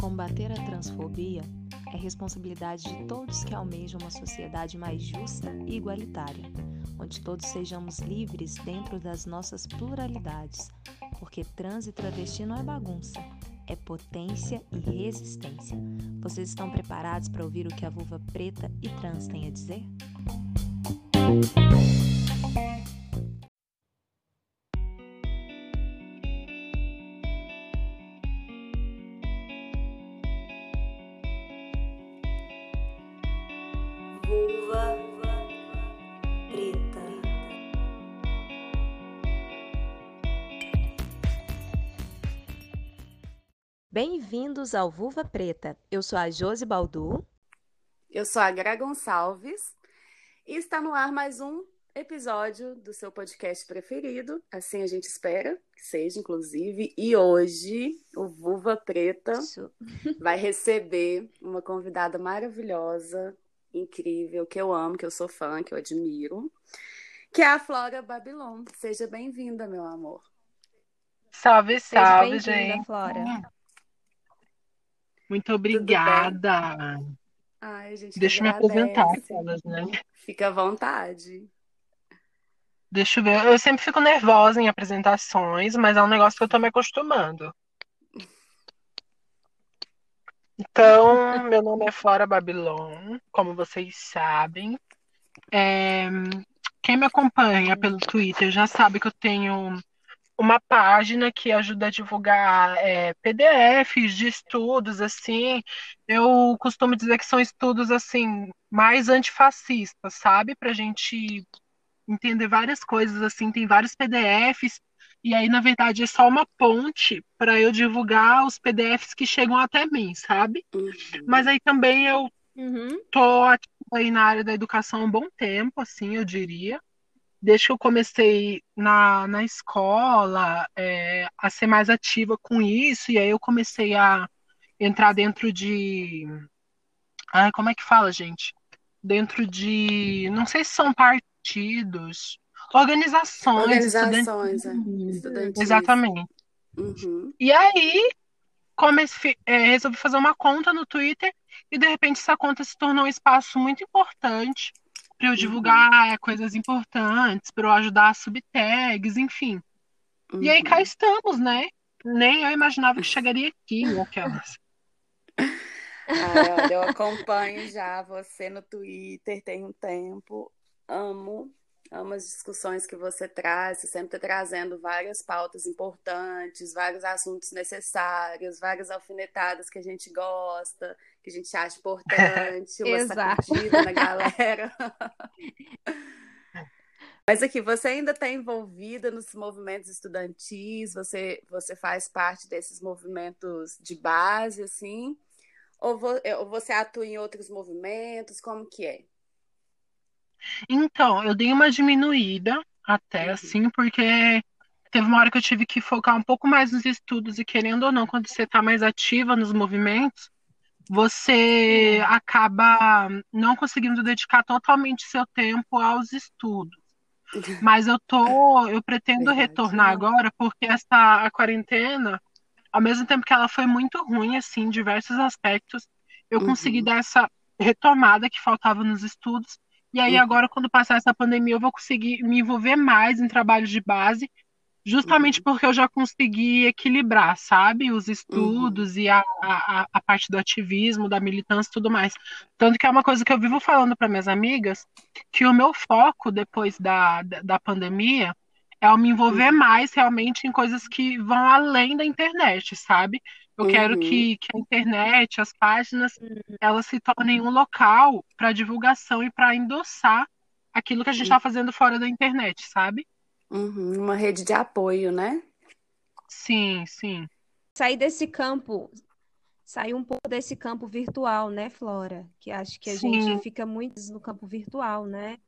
Combater a transfobia é responsabilidade de todos que almejam uma sociedade mais justa e igualitária, onde todos sejamos livres dentro das nossas pluralidades, porque trans e travesti não é bagunça, é potência e resistência. Vocês estão preparados para ouvir o que a vulva preta e trans tem a dizer? Bem-vindos ao Vulva Preta. Eu sou a Josi Baldu. Eu sou a Gra Gonçalves e está no ar mais um episódio do seu podcast preferido, assim a gente espera que seja, inclusive. E hoje o Vulva Preta Isso. vai receber uma convidada maravilhosa, incrível, que eu amo, que eu sou fã, que eu admiro, que é a Flora Babylon. Seja bem-vinda, meu amor. Salve, salve, bem-vinda, gente. Flora. Muito obrigada. Ai, gente Deixa eu me apresentar aquelas, né? Fica à vontade. Deixa eu ver. Eu sempre fico nervosa em apresentações, mas é um negócio que eu tô me acostumando. Então, meu nome é Flora Babylon, como vocês sabem. É, Quem me acompanha pelo Twitter já sabe que eu tenho uma página que ajuda a divulgar é, PDFs de estudos, assim. Eu costumo dizer que são estudos, assim, mais antifascistas, sabe? Pra gente entender várias coisas, assim, tem vários PDFs, e aí, na verdade, é só uma ponte para eu divulgar os PDFs que chegam até mim, sabe? Uhum. Mas aí também eu Uhum. tô ativa aí na área da educação há um bom tempo, assim, eu diria. Desde que eu comecei na, na escola, é, a ser mais ativa com isso, e aí eu comecei a entrar dentro de. Ai, como é que fala, gente? Dentro de. Não sei se são partidos, organizações Organizações, é. Exatamente. Uhum. E aí, comecei, é, resolvi fazer uma conta no Twitter e de repente essa conta se tornou um espaço muito importante para eu divulgar é, coisas importantes, para eu ajudar a subtags, enfim. E aí Uhum. cá estamos, né? Nem eu imaginava que chegaria aqui, aquelas. Ai, olha, eu acompanho já você no Twitter tem um tempo. Amo, amo as discussões que você traz. Você sempre está trazendo várias pautas importantes, vários assuntos necessários, várias alfinetadas que a gente gosta, que a gente acha importante, uma Exato. sacudida na galera. Mas aqui, você ainda está envolvida nos movimentos estudantis? Você, você faz parte desses movimentos de base, assim? Ou, vo- ou você atua em outros movimentos? Como que é? Então, eu dei uma diminuída até, Uhum. assim, porque teve uma hora que eu tive que focar um pouco mais nos estudos, e querendo ou não, quando você está mais ativa nos movimentos, você acaba não conseguindo dedicar totalmente seu tempo aos estudos. Mas eu tô, eu pretendo Verdade. retornar agora, porque essa a quarentena, ao mesmo tempo que ela foi muito ruim, assim, em diversos aspectos, eu consegui Uhum. dar essa retomada que faltava nos estudos. E aí, Uhum. agora, quando passar essa pandemia, eu vou conseguir me envolver mais em trabalhos de base, justamente Uhum. porque eu já consegui equilibrar, sabe? Os estudos e a, a, a parte do ativismo, da militância e tudo mais. Tanto que é uma coisa que eu vivo falando para minhas amigas, que o meu foco depois da, da, da pandemia é eu me envolver Uhum. mais realmente em coisas que vão além da internet, sabe? Eu quero Uhum. que, que a internet, as páginas, elas se tornem um local para divulgação e para endossar aquilo que a gente está fazendo fora da internet, sabe? Uhum. Uma rede de apoio, né? Sim, sim. Sair desse campo, sair um pouco desse campo virtual, né, Flora? Que acho que a Sim. gente fica muito no campo virtual, né?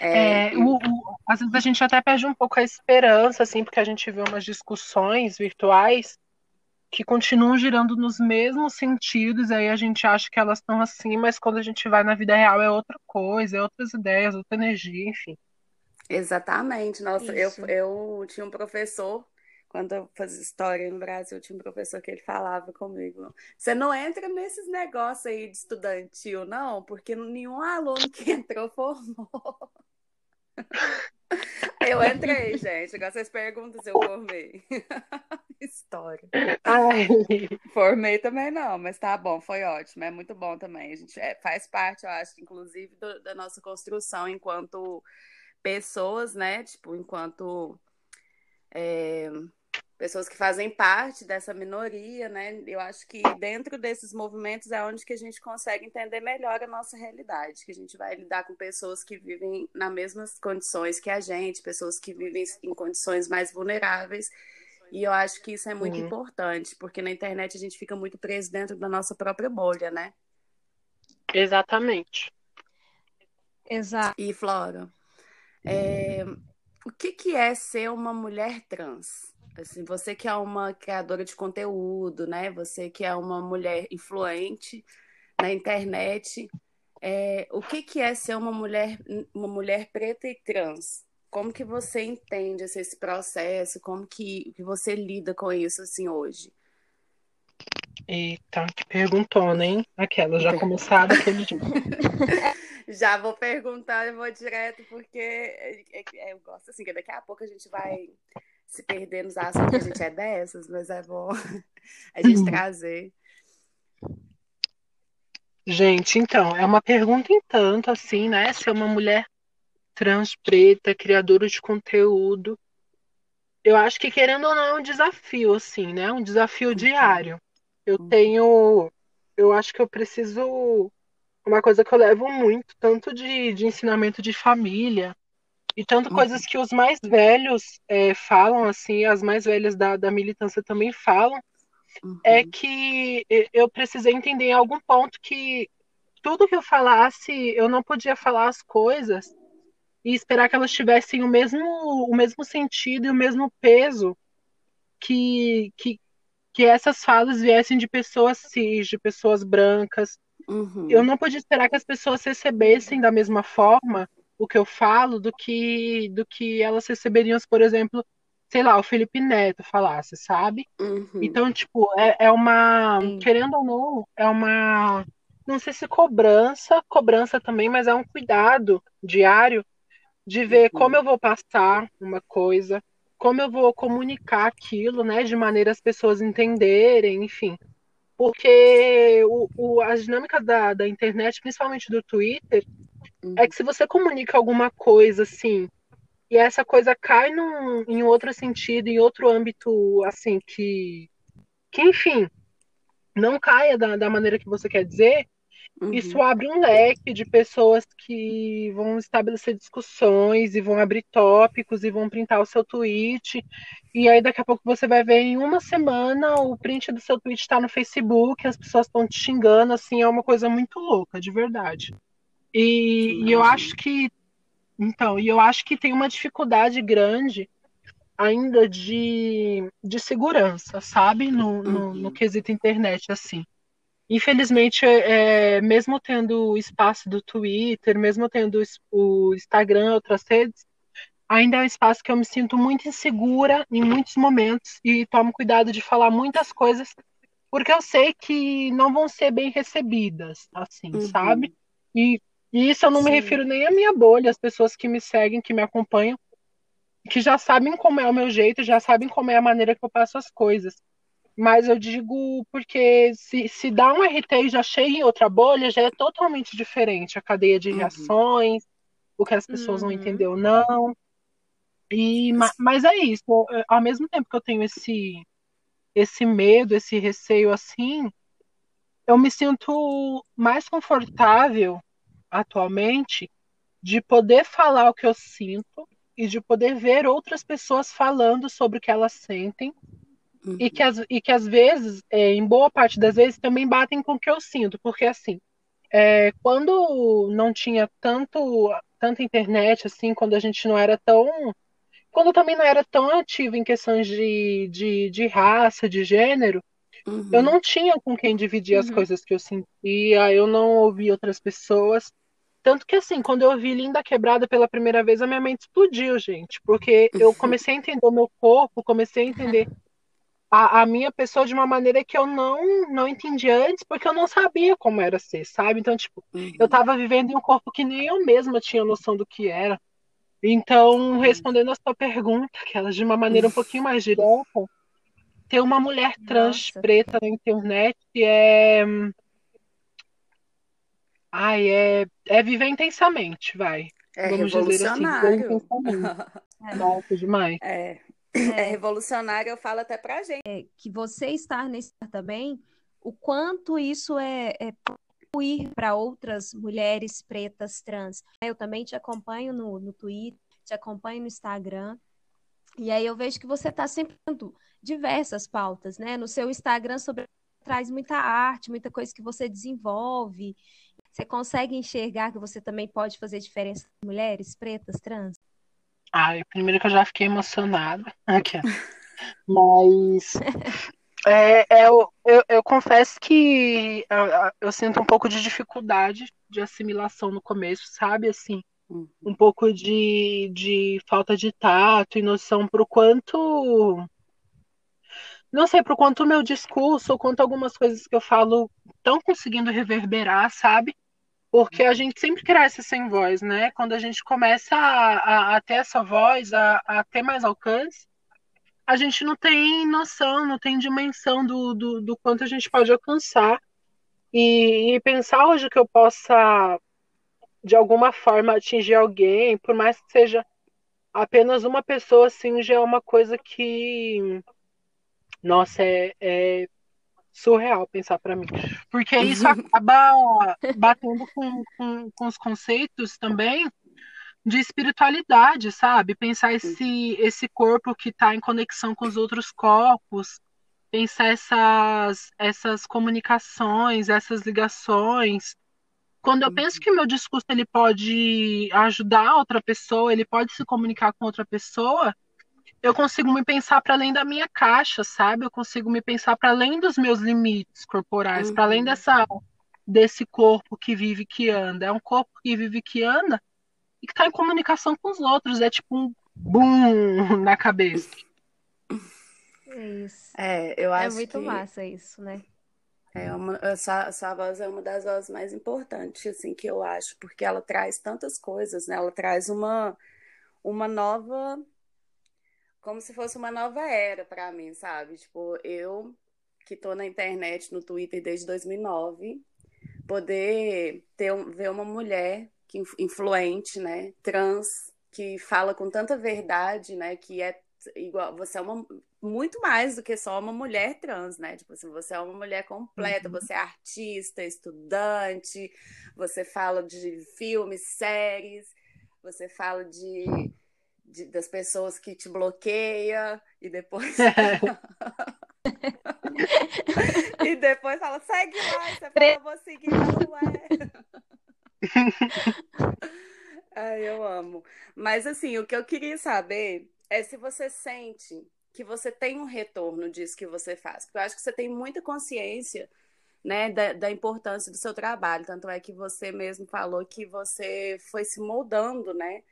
É, É, o- o- às vezes a gente até perde um pouco a esperança, assim, porque a gente vê umas discussões virtuais que continuam girando nos mesmos sentidos, aí a gente acha que elas estão assim, mas quando a gente vai na vida real é outra coisa, é outras ideias, outra energia, enfim. Exatamente. Nossa, eu, Isso. eu tinha um professor quando eu fazia história no Brasil, tinha um professor que ele falava comigo: você não entra nesses negócios aí de estudantil, não, porque nenhum aluno que entrou formou. Eu entrei, gente. Agora vocês perguntam se eu formei. História. Ai. Formei também não, mas tá bom, foi ótimo. É muito bom também. A gente é, faz parte, eu acho, inclusive, do, da nossa construção enquanto pessoas, né? Tipo, enquanto é, pessoas que fazem parte dessa minoria, né? Eu acho que dentro desses movimentos é onde que a gente consegue entender melhor a nossa realidade, que a gente vai lidar com pessoas que vivem nas mesmas condições que a gente, pessoas que vivem em condições mais vulneráveis. E eu acho que isso é muito uhum. importante, porque na internet a gente fica muito preso dentro da nossa própria bolha, né? Exatamente. Exato. E Flora, é... o que, que é ser uma mulher trans? Assim, você que é uma criadora de conteúdo, né? Você que é uma mulher influente na internet, é, o que, que é ser uma mulher, uma mulher preta e trans? Como que você entende esse, esse processo? Como que, que você lida com isso assim hoje? Eita, que perguntona, hein? Aquela, já começaram aquele dia. já vou perguntar, eu vou direto, porque é, é, é, eu gosto assim, que daqui a pouco a gente vai se perder nos assuntos, a gente é dessas, mas é bom a gente uhum. trazer. Gente, então, é uma pergunta em tanto, assim, né? Se é uma mulher trans, preta, criadora de conteúdo. Eu acho que, querendo ou não, é um desafio, assim, né? Um desafio uhum. diário. Eu uhum. tenho. Eu acho que eu preciso. Uma coisa que eu levo muito, tanto de, de ensinamento de família, e tanto uhum. coisas que os mais velhos é, falam, assim, as mais velhas da, da militância também falam, é uhum. é que eu precisei entender em algum ponto que tudo que eu falasse, eu não podia falar as coisas e esperar que elas tivessem o mesmo, o mesmo sentido e o mesmo peso que, que, que essas falas viessem de pessoas cis, de pessoas brancas. Uhum. Eu não podia esperar que as pessoas recebessem da mesma forma o que eu falo do que do que elas receberiam, por exemplo, sei lá, o Felipe Neto falasse, sabe? Uhum. Então, tipo, é, é uma, Sim. querendo ou não, é uma, não sei se cobrança, cobrança também, mas é um cuidado diário de ver uhum. como eu vou passar uma coisa, como eu vou comunicar aquilo, né, de maneira as pessoas entenderem, enfim. Porque o, o, as dinâmicas da, da internet, principalmente do Twitter, Uhum. É que se você comunica alguma coisa assim, e essa coisa cai num, em outro sentido, em outro âmbito, assim, que, que enfim, não caia da, da maneira que você quer dizer, uhum. isso abre um leque de pessoas que vão estabelecer discussões e vão abrir tópicos e vão printar o seu tweet. E aí daqui a pouco você vai ver em uma semana o print do seu tweet está no Facebook, as pessoas estão te xingando, assim, é uma coisa muito louca, de verdade. E, e eu acho que então, e eu acho que tem uma dificuldade grande ainda de, de segurança, sabe? No, no, no quesito internet, assim. Infelizmente, é, mesmo tendo o espaço do Twitter, mesmo tendo o Instagram, outras redes, ainda é um espaço que eu me sinto muito insegura em muitos momentos e tomo cuidado de falar muitas coisas, porque eu sei que não vão ser bem recebidas, assim, uhum. sabe? E e isso eu não Sim. me refiro nem à minha bolha, as pessoas que me seguem, que me acompanham, que já sabem como é o meu jeito, já sabem como é a maneira que eu passo as coisas. Mas eu digo porque se, se dá um RT e já chega em outra bolha, já é totalmente diferente a cadeia de uhum. reações, o que as pessoas uhum. vão entender ou não. E, mas é isso, ao mesmo tempo que eu tenho esse, esse medo, esse receio assim, eu me sinto mais confortável atualmente de poder falar o que eu sinto e de poder ver outras pessoas falando sobre o que elas sentem uhum. e, que as, e que às vezes, é, em boa parte das vezes, também batem com o que eu sinto, porque assim, é, quando não tinha tanto tanta internet, assim, quando a gente não era tão. Quando também não era tão ativo em questões de, de, de raça, de gênero, uhum. eu não tinha com quem dividir as uhum. coisas que eu sentia, eu não ouvia outras pessoas. Tanto que, assim, quando eu vi Linda Quebrada pela primeira vez, a minha mente explodiu, gente. Porque eu comecei a entender o meu corpo, comecei a entender a, a minha pessoa de uma maneira que eu não, não entendi antes, porque eu não sabia como era ser, sabe? Então, tipo, Uhum. eu tava vivendo em um corpo que nem eu mesma tinha noção do que era. Então, respondendo a sua pergunta, que ela de uma maneira um pouquinho mais direta, ter uma mulher trans Nossa. preta na internet é. Ai, é, é viver intensamente, vai. É Vamos dizer assim, revolucionário. intensamente. Nossa, demais. É. É revolucionário, eu falo até pra gente. que você estar nesse também, o quanto isso é, é ir para outras mulheres pretas trans. Eu também te acompanho no, no Twitter, te acompanho no Instagram, e aí eu vejo que você está sempre dando diversas pautas, né? No seu Instagram sobre traz muita arte, muita coisa que você desenvolve. Você consegue enxergar que você também pode fazer diferença com mulheres pretas trans? Ai, primeiro que eu já fiquei emocionada. Aqui, ó. Mas é, é, eu, eu, eu confesso que eu, eu sinto um pouco de dificuldade de assimilação no começo, sabe? Assim, Uhum. um pouco de, de falta de tato e noção pro quanto. Não sei, pro quanto o meu discurso, ou quanto algumas coisas que eu falo estão conseguindo reverberar, sabe? Porque a gente sempre cresce sem voz, né? Quando a gente começa a, a, a ter essa voz, a, a ter mais alcance, a gente não tem noção, não tem dimensão do, do, do quanto a gente pode alcançar. E, e pensar hoje que eu possa, de alguma forma, atingir alguém, por mais que seja apenas uma pessoa, assim, já é uma coisa que, nossa, é, é surreal pensar para mim. Porque isso acaba batendo com, com, com os conceitos também de espiritualidade, sabe? Pensar esse, esse corpo que está em conexão com os outros corpos, pensar essas, essas comunicações, essas ligações. Quando eu penso que o meu discurso ele pode ajudar outra pessoa, ele pode se comunicar com outra pessoa, eu consigo me pensar para além da minha caixa, sabe? Eu consigo me pensar para além dos meus limites corporais, para além dessa desse corpo que vive que anda. É um corpo que vive que anda e que está em comunicação com os outros. É tipo um boom na cabeça. É isso. É, eu É acho muito que massa isso, né? é uma, essa, essa voz é uma das vozes mais importantes, assim, que eu acho, porque ela traz tantas coisas, né? Ela traz uma, uma nova, como se fosse uma nova era para mim, sabe? Tipo, eu que tô na internet, no Twitter desde 2009, poder ter ver uma mulher que inf- influente, né, trans, que fala com tanta verdade, né, que é igual, você é uma muito mais do que só uma mulher trans, né? Tipo assim, você é uma mulher completa, você é artista, estudante, você fala de filmes, séries, você fala de, de- das pessoas que te bloqueia e depois e depois fala, segue lá, você fala, eu vou seguir, não é. Ai, eu amo. Mas assim, o que eu queria saber é se você sente que você tem um retorno disso que você faz. Porque eu acho que você tem muita consciência, né, da, da importância do seu trabalho. Tanto é que você mesmo falou que você foi se moldando, né,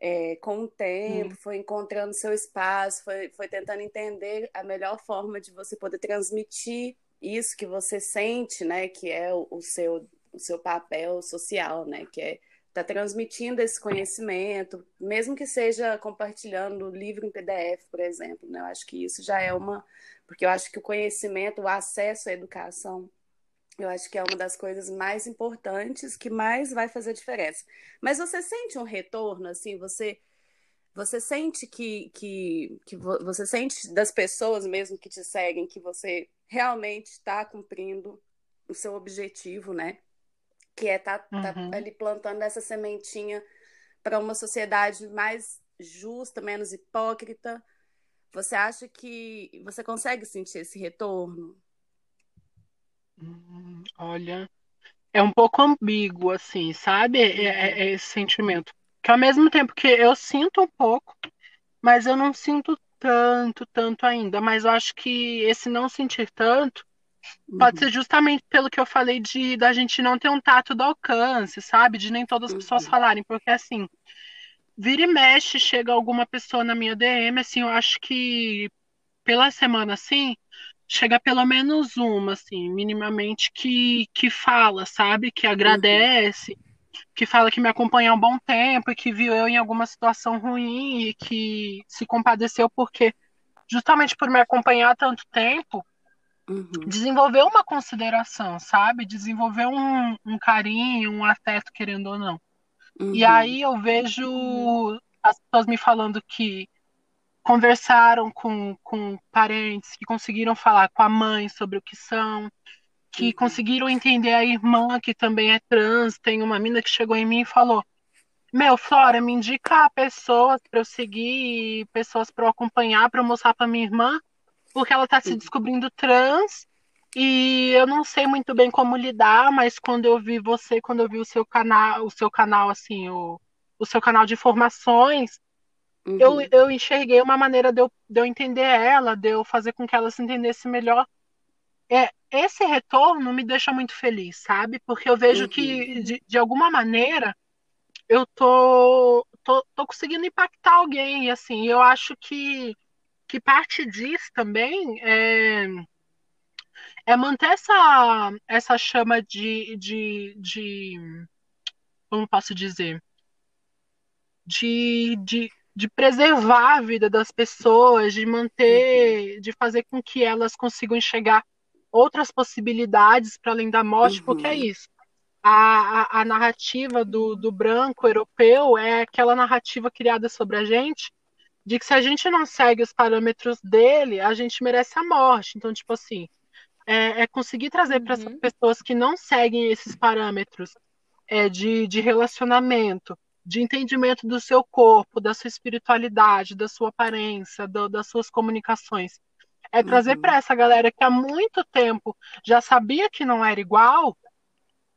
é, com o tempo, foi encontrando seu espaço, foi, foi tentando entender a melhor forma de você poder transmitir isso que você sente, né, que é o, o seu, o seu papel social, né, que é tá transmitindo esse conhecimento, mesmo que seja compartilhando o livro em PDF, por exemplo, né? Eu acho que isso já é uma, porque eu acho que o conhecimento, o acesso à educação, eu acho que é uma das coisas mais importantes que mais vai fazer diferença. Mas você sente um retorno, assim, você você sente que, que, que vo- você sente das pessoas mesmo que te seguem que você realmente está cumprindo o seu objetivo, né? Que é estar tá, Uhum. ali plantando essa sementinha para uma sociedade mais justa, menos hipócrita. Você acha que você consegue sentir esse retorno? Hum, Olha, é um pouco ambíguo, assim, sabe? É, é- é esse sentimento. Que ao mesmo tempo que eu sinto um pouco, mas eu não sinto tanto, tanto ainda. Mas eu acho que esse não sentir tanto Pode ser justamente pelo que eu falei de da gente não ter um tato do alcance, sabe? De nem todas as pessoas Uhum. falarem, porque assim, vira e mexe, chega alguma pessoa na minha DM, assim, eu acho que pela semana assim, chega pelo menos uma, assim, minimamente que que fala, sabe? Que agradece, que fala que me acompanha há um bom tempo e que viu eu em alguma situação ruim e que se compadeceu porque justamente por me acompanhar há tanto tempo Uhum. desenvolver uma consideração, sabe? Desenvolver um, um carinho, um afeto, querendo ou não. E Uhum. aí eu vejo as pessoas me falando que conversaram com, com parentes, que conseguiram falar com a mãe sobre o que são, que Uhum. conseguiram entender a irmã, que também é trans. Tem uma mina que chegou em mim e falou: Meu, Flora, me indica pessoas para eu seguir, pessoas para eu acompanhar, para eu mostrar para minha irmã, porque ela está se Uhum. descobrindo trans e eu não sei muito bem como lidar, mas quando eu vi você, quando eu vi o seu canal, o seu canal assim, o, o seu canal de informações, Uhum. eu enxerguei uma maneira de eu, de eu entender ela, de eu fazer com que ela se entendesse melhor. É, esse retorno me deixa muito feliz, sabe? Porque eu vejo Uhum. que, de, de alguma maneira, eu tô, tô, tô conseguindo impactar alguém, e assim, eu acho que, que parte disso também é, é manter essa, essa chama de, de, de, como posso dizer, de, de, de preservar a vida das pessoas, de manter, de fazer com que elas consigam enxergar outras possibilidades para além da morte, porque é Uhum. isso. A, a, a narrativa do, do branco europeu é aquela narrativa criada sobre a gente de que se a gente não segue os parâmetros dele, a gente merece a morte. Então, tipo assim, é, é conseguir trazer para essas Uhum. pessoas que não seguem esses parâmetros é, de, de relacionamento, de entendimento do seu corpo, da sua espiritualidade, da sua aparência, do, das suas comunicações. É trazer Uhum. para essa galera que há muito tempo já sabia que não era igual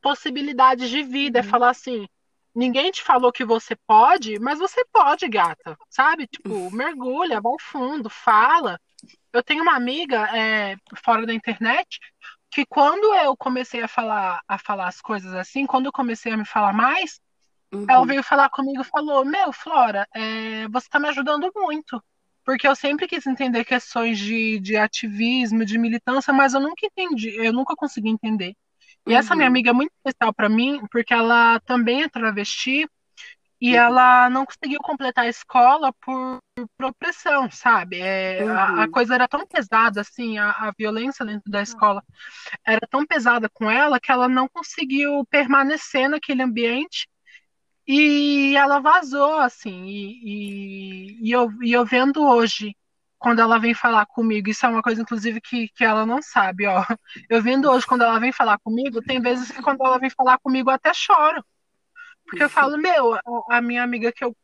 possibilidades de vida. É Uhum. falar assim: ninguém te falou que você pode, mas você pode, gata. Sabe? Tipo, mergulha, vai fundo, fala. Eu tenho uma amiga é, fora da internet que quando eu comecei a falar a falar as coisas assim, quando eu comecei a me falar mais, ela Uhum. veio falar comigo e falou: Meu, Flora, é, você está me ajudando muito. Porque eu sempre quis entender questões de, de ativismo, de militância, mas eu nunca entendi, eu nunca consegui entender. E essa minha Uhum. amiga é muito especial para mim, porque ela também é travesti e Uhum. ela não conseguiu completar a escola por, por opressão, sabe? É, a, a Uhum. coisa era tão pesada, assim, a, a violência dentro da escola era tão pesada com ela que ela não conseguiu permanecer naquele ambiente e ela vazou, assim. E, e, e eu, e eu vendo hoje, quando ela vem falar comigo, isso é uma coisa, inclusive, que, que ela não sabe, ó. Eu vendo hoje, quando ela vem falar comigo, tem vezes que quando ela vem falar comigo, eu até choro. Porque eu falo, meu, a, minha amiga que eu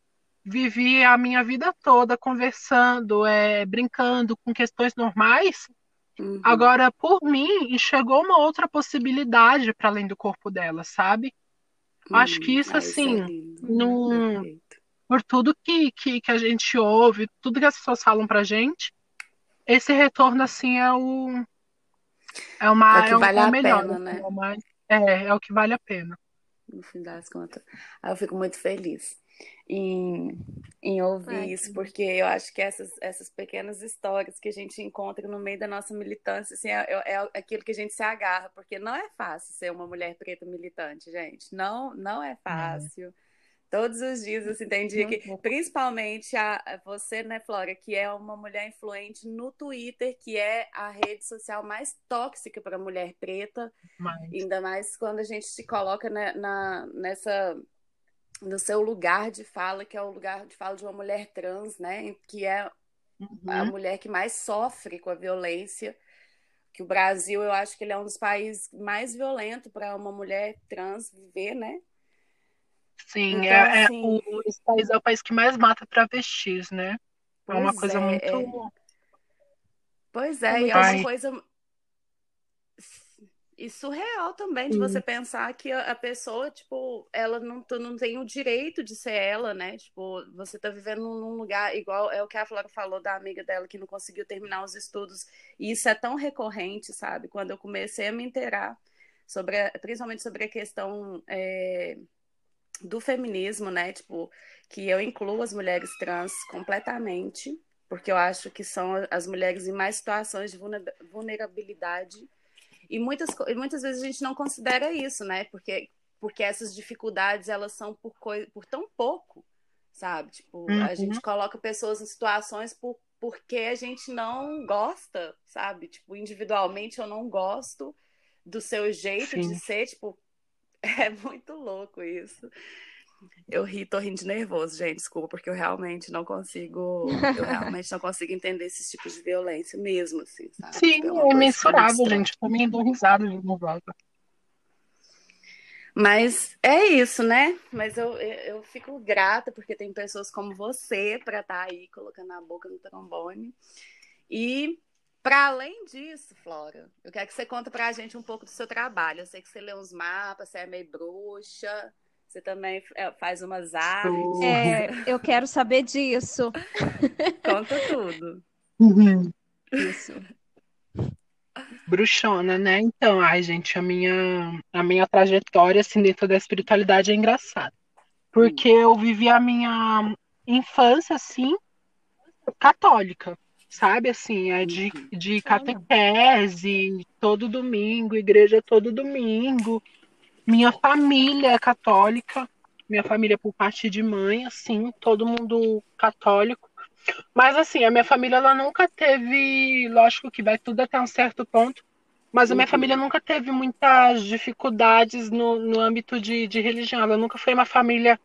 vivi a minha vida toda conversando, é, brincando com questões normais, Uhum. agora, por mim, enxergou uma outra possibilidade para além do corpo dela, sabe? Acho que Hum. isso, é assim, não, Perfeito. por tudo que, que, que a gente ouve, tudo que as pessoas falam pra gente, esse retorno, assim, é o, é É uma, o que é o, vale é o a melhor, pena, né? é, é, é o que vale a pena. No fim das contas. Aí eu fico muito feliz em, em ouvir isso, que porque eu acho que essas, essas pequenas histórias que a gente encontra no meio da nossa militância, assim, é, é- é aquilo que a gente se agarra, porque não é fácil ser uma mulher preta militante, gente. Não, não é fácil. Todos os dias, assim, tem dia que, principalmente a, você, né, Flora, que é uma mulher influente no Twitter, que é a rede social mais tóxica para mulher preta, Mas, ainda mais quando a gente se coloca né, na, nessa no seu lugar de fala, que é o lugar de fala de uma mulher trans, né, que é a uhum, mulher que mais sofre com a violência, que o Brasil, eu acho que ele é um dos países mais violentos para uma mulher trans viver, né? sim, Então, é, é, assim, o, esse país é o país que mais mata travestis, né? É uma pois coisa é, muito. é. Pois É é, e é uma coisa e surreal também de você pensar que a, a, pessoa, tipo, ela não, não tem o direito de ser ela, né? Tipo, você tá vivendo num lugar igual é o que a Flora falou da amiga dela que não conseguiu terminar os estudos. E isso é tão recorrente, sabe? Quando eu comecei a me inteirar sobre, a, principalmente sobre a questão é, do feminismo, né? Tipo, que eu incluo as mulheres trans completamente, porque eu acho que são as mulheres em mais situações de vulnerabilidade e muitas, muitas vezes a gente não considera isso, né? Porque, porque essas dificuldades, elas são por, coi por tão pouco, sabe? Tipo, uhum. a gente coloca pessoas em situações por, porque a gente não gosta, sabe? Tipo, individualmente eu não gosto do seu jeito Sim. de ser, tipo, é muito louco isso. Eu ri, tô rindo de nervoso, gente, desculpa, porque eu realmente não consigo, eu realmente não consigo entender esses tipos de violência mesmo, assim, sabe? Sim, tipo, é, é mensurável, gente. Também dou risada de volta. Mas é isso, né? Mas eu, eu fico grata porque tem pessoas como você para estar tá aí colocando a boca no trombone. E para além disso, Flora, eu quero que você conta para a gente um pouco do seu trabalho. Eu sei que você lê uns mapas, você é meio bruxa. Você também é, faz umas artes. É, eu quero saber disso. Conta tudo. Uhum. Isso. Bruxona, né? Então, ai, gente, a minha, a minha trajetória assim, dentro da espiritualidade é engraçada. Porque eu vivi a minha infância, assim, católica, sabe? Assim, é de, uhum. de catequese, todo domingo, igreja todo domingo. Minha família é católica, minha família por parte de mãe, assim, todo mundo católico. Mas assim, a minha família ela nunca teve, lógico que vai tudo até um certo ponto, mas a minha uhum. família nunca teve muitas dificuldades no, no âmbito de, de religião. Ela nunca foi uma família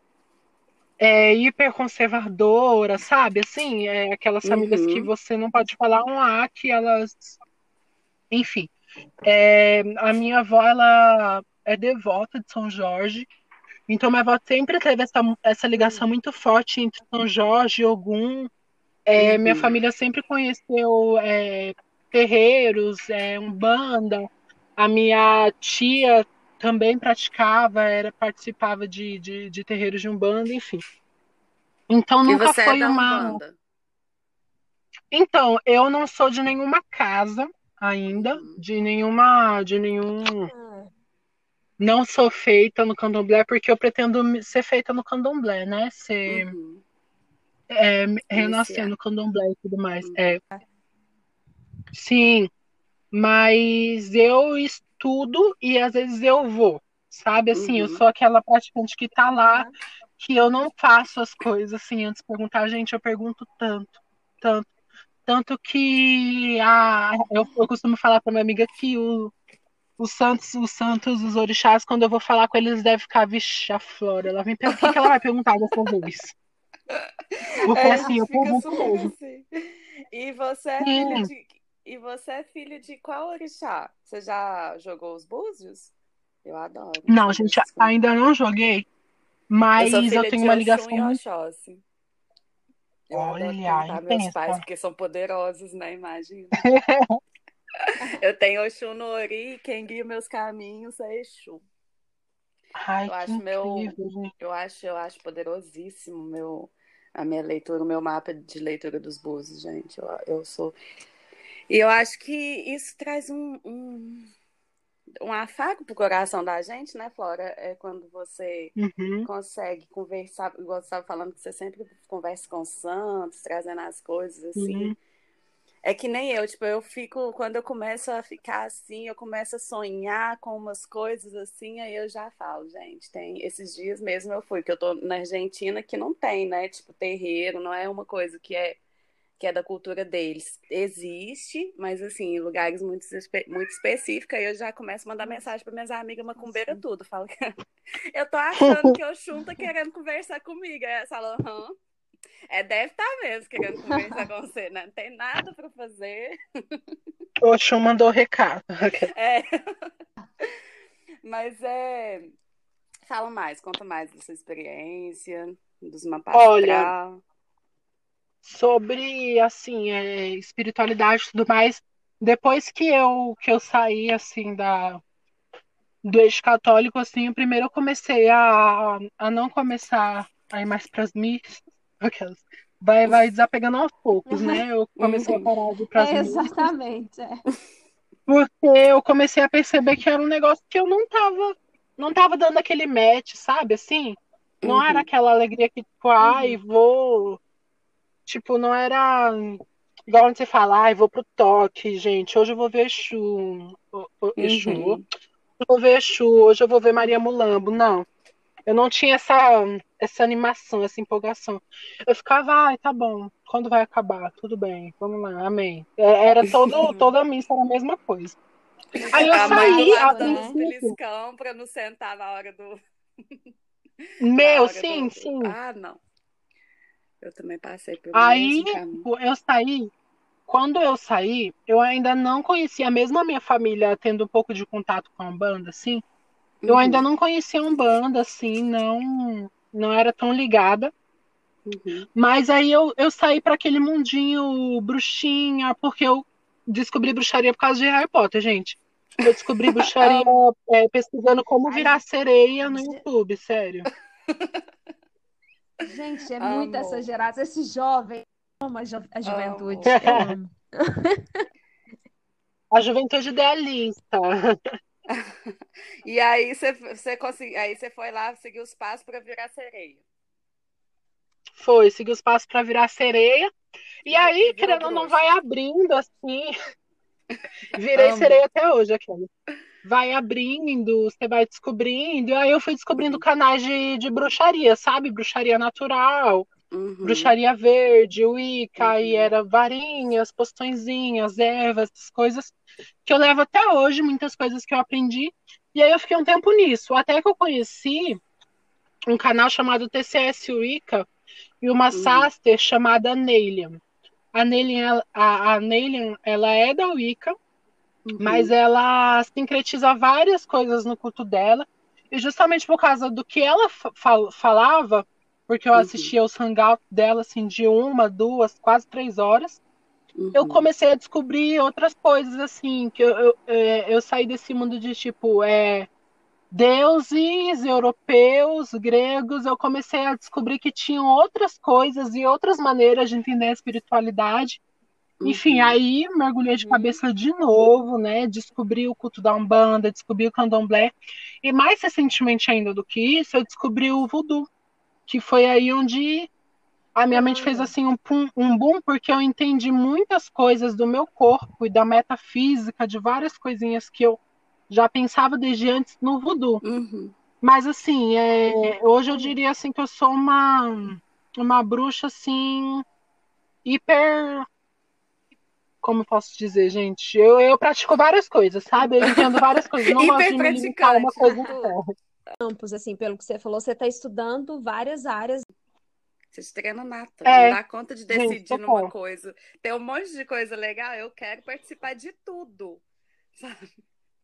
é, hiperconservadora, sabe? Assim, é, aquelas uhum. famílias que você não pode falar um A que elas. Enfim. É, a minha avó, ela é devota de São Jorge. Então, minha avó sempre teve essa, essa ligação muito forte entre São Jorge e Ogum. É, uhum. Minha família sempre conheceu é, terreiros, é, umbanda. A minha tia também praticava, era participava de, de, de terreiros de umbanda, enfim. Então nunca é foi é uma. Umbanda? Então eu não sou de nenhuma casa ainda, uhum. de nenhuma, de nenhum não sou feita no candomblé porque eu pretendo ser feita no candomblé, né? Ser uhum. é, renascer no candomblé e tudo mais. Uhum. É. Sim, mas eu estudo e às vezes eu vou, sabe? Assim, uhum. eu sou aquela praticante que tá lá, que eu não faço as coisas assim antes de perguntar. Gente, eu pergunto tanto, tanto. Tanto que a, eu, eu costumo falar para minha amiga que o, os santos, os santos, os orixás, quando eu vou falar com eles, deve ficar, vixe, a Flora. Ela vem o que, que ela vai perguntar dessa vez? Porque é, assim, eu mesmo. Assim. E você é filha de. E você é filho de qual orixá? Você já jogou os búzios? Eu adoro. Não, gente, ainda não joguei. Mas eu, eu tenho uma ligação. Muito... Eu Olha, adoro meus pais, porque são poderosos, né? Imagina. eu tenho Oxum no Ori, quem guia meus caminhos é Exu. Ai, eu acho meu, eu acho, eu acho poderosíssimo meu a minha leitura, o meu mapa de leitura dos búzios, gente. Eu, eu sou e eu acho que isso traz um, um, um afago pro coração da gente, né, Flora? É quando você uhum. consegue conversar, igual você estava falando, que você sempre conversa com os santos, trazendo as coisas assim. Uhum. É que nem eu, tipo, eu fico, quando eu começo a ficar assim, eu começo a sonhar com umas coisas assim, aí eu já falo, gente, tem esses dias mesmo eu fui, que eu tô na Argentina que não tem, né? Tipo, terreiro, não é uma coisa que é que é da cultura deles. Existe, mas assim, em lugares muito, muito específicos, aí eu já começo a mandar mensagem para minhas amigas macumbeira tudo. Falo que eu tô achando que o Xun tá querendo conversar comigo. Aí ela fala, aham. É, deve estar tá mesmo querendo conversar com você, né? Não tem nada para fazer. O Xu mandou recado. É. Mas é. Fala mais, conta mais da sua experiência, dos mapas. Olha, sobre assim, é, espiritualidade e tudo mais, depois que eu que eu saí assim da do eixo católico, assim, primeiro eu comecei a, a não começar a ir mais pras missas, aquelas. Vai, vai desapegando aos poucos, né? Eu comecei a parar de pras É, exatamente. é. Porque eu comecei a perceber que era um negócio que eu não tava, não tava dando aquele match, sabe? Assim, não era Uhum. aquela alegria que, tipo, ai, vou. Tipo, não era igual onde você fala, ai, vou pro toque, gente. Hoje eu vou ver Exu. Exu. Uhum. Hoje eu vou ver Exu. Hoje eu vou ver Maria Mulambo. Não. Eu não tinha essa, essa animação, essa empolgação. Eu ficava, ai, tá bom. Quando vai acabar? Tudo bem. Vamos lá. Amém. É, Era todo, toda a missa era a mesma coisa. Aí eu A saí, a beliscão pra não sentar na hora do. Meu, hora sim, do- sim. Ah, não. Eu também passei pelo Aí, tipo, eu saí. Quando eu saí, eu ainda não conhecia, mesmo a minha família tendo um pouco de contato com a Umbanda, assim, eu ainda Uhum, não conhecia a Umbanda, assim, não, não era tão ligada. uhum. Mas aí eu, eu saí para aquele mundinho bruxinha, porque eu descobri bruxaria por causa de Harry Potter, gente. Eu descobri bruxaria é, pesquisando como virar sereia no YouTube, sério. Gente, é muito essa geração, esse jovem ama a, ju- a juventude. Amo. A juventude idealista. E aí você, você consegui, aí você foi lá seguir os passos pra virar sereia. Foi, segui os passos para virar sereia. E E aí, virou querendo ou não, vai abrindo assim. Virei Amo. sereia até hoje, aquela. Vai abrindo, você vai descobrindo. E aí eu fui descobrindo canais de, de bruxaria, sabe? Bruxaria natural, Uhum, bruxaria verde, Wicca, e uhum. era varinhas, postõezinhas, ervas, essas coisas que eu levo até hoje, muitas coisas que eu aprendi. E aí eu fiquei um tempo nisso, até que eu conheci um canal chamado TCS Wicca e uma Uhum, saster chamada Neilian. A Neilian, a, a Neilian, ela é da Wicca, mas uhum, ela sincretiza várias coisas no culto dela. E justamente por causa do que ela fa- fal- falava, porque eu uhum, assistia os hangouts dela assim de uma, duas, quase três horas, eu uhum. comecei a descobrir outras coisas assim, que eu, eu, é, eu saí desse mundo de tipo, é, deuses europeus, gregos, eu comecei a descobrir que tinham outras coisas e outras maneiras de entender a espiritualidade. Enfim, Uhum. aí mergulhei de cabeça de novo, né? Descobri o culto da Umbanda, descobri o Candomblé. E mais recentemente ainda do que isso, eu descobri o Voodoo, que foi aí onde a minha mente fez assim um, pum, um boom, porque eu entendi muitas coisas do meu corpo e da metafísica, de várias coisinhas que eu já pensava desde antes no Voodoo. Uhum. Mas assim, é, hoje eu diria assim que eu sou uma, uma bruxa assim, hiper como posso dizer, gente? Eu, eu pratico várias coisas, sabe? Eu entendo várias coisas. Não gosto de me limitar uma coisa só. Campos, assim, pelo que você falou, você está estudando várias áreas. Você treina nata, É, não dá conta de gente, decidir numa coisa. Tem um monte de coisa legal, eu quero participar de tudo. Sabe?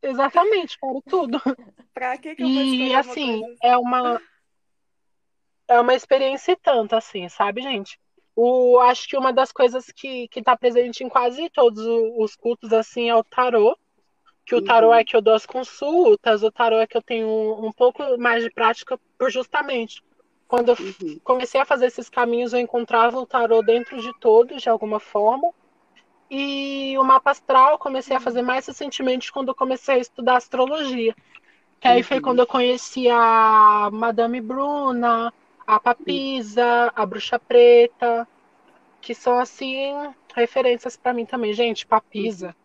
Exatamente, quero tudo. Pra que que eu vou E assim, coisa? é uma, é uma experiência e tanto, assim, sabe, gente? O, acho que uma das coisas que, que tá presente em quase todos os cultos, assim, é o tarô. Que o tarô é Uhum, que eu dou as consultas, o tarô é que eu tenho um, um pouco mais de prática, por justamente. Quando eu uhum, comecei a fazer esses caminhos, eu encontrava o tarô dentro de todos, de alguma forma. E o mapa astral eu comecei a fazer mais recentemente quando eu comecei a estudar astrologia. Que aí foi quando uhum, eu conheci a Madame Bruna, a uhum. Papisa, a Bruxa Preta, que são assim referências pra mim também. Gente, uhum. Papisa,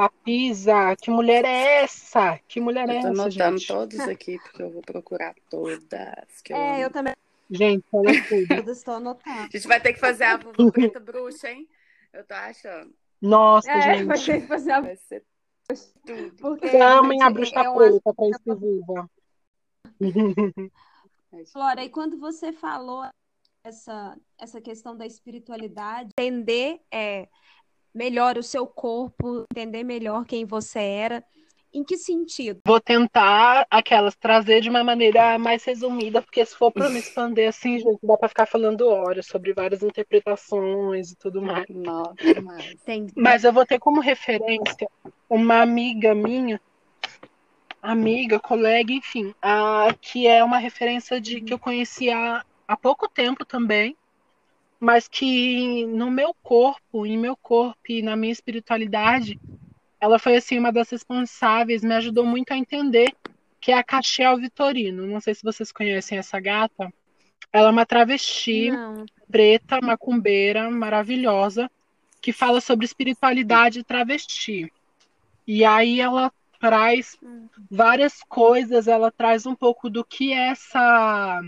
Papisa, que mulher é essa? Que mulher é Eu tô essa, anotando gente? todos aqui, porque eu vou procurar todas que eu É, eu amo. também Gente, olha tudo. todas estou anotando. A gente vai ter que fazer a Preta Bruxa, hein? Eu tô achando. Nossa, É, vai gente. ter que fazer a... Vai ser tudo. Porque, Chamem a gente, Bruxa é um Preta pra isso viva. Flora, e quando você falou essa, essa questão da espiritualidade, entender é, melhor o seu corpo, entender melhor quem você era, em que sentido? Vou tentar aquelas trazer de uma maneira mais resumida, porque se for para me expandir assim, gente, dá para ficar falando horas sobre várias interpretações e tudo mais. Nossa. Tem... Mas eu vou ter como referência uma amiga minha amiga, colega, enfim, a, que é uma referência de que eu conheci há, há pouco tempo também, mas que no meu corpo, em meu corpo e na minha espiritualidade, ela foi assim uma das responsáveis, me ajudou muito a entender que é a Caxiel Vitorino. Não sei se vocês conhecem essa gata. Ela é uma travesti Não. preta, macumbeira, maravilhosa, que fala sobre espiritualidade travesti. E aí ela traz várias coisas, ela traz um pouco do que é essa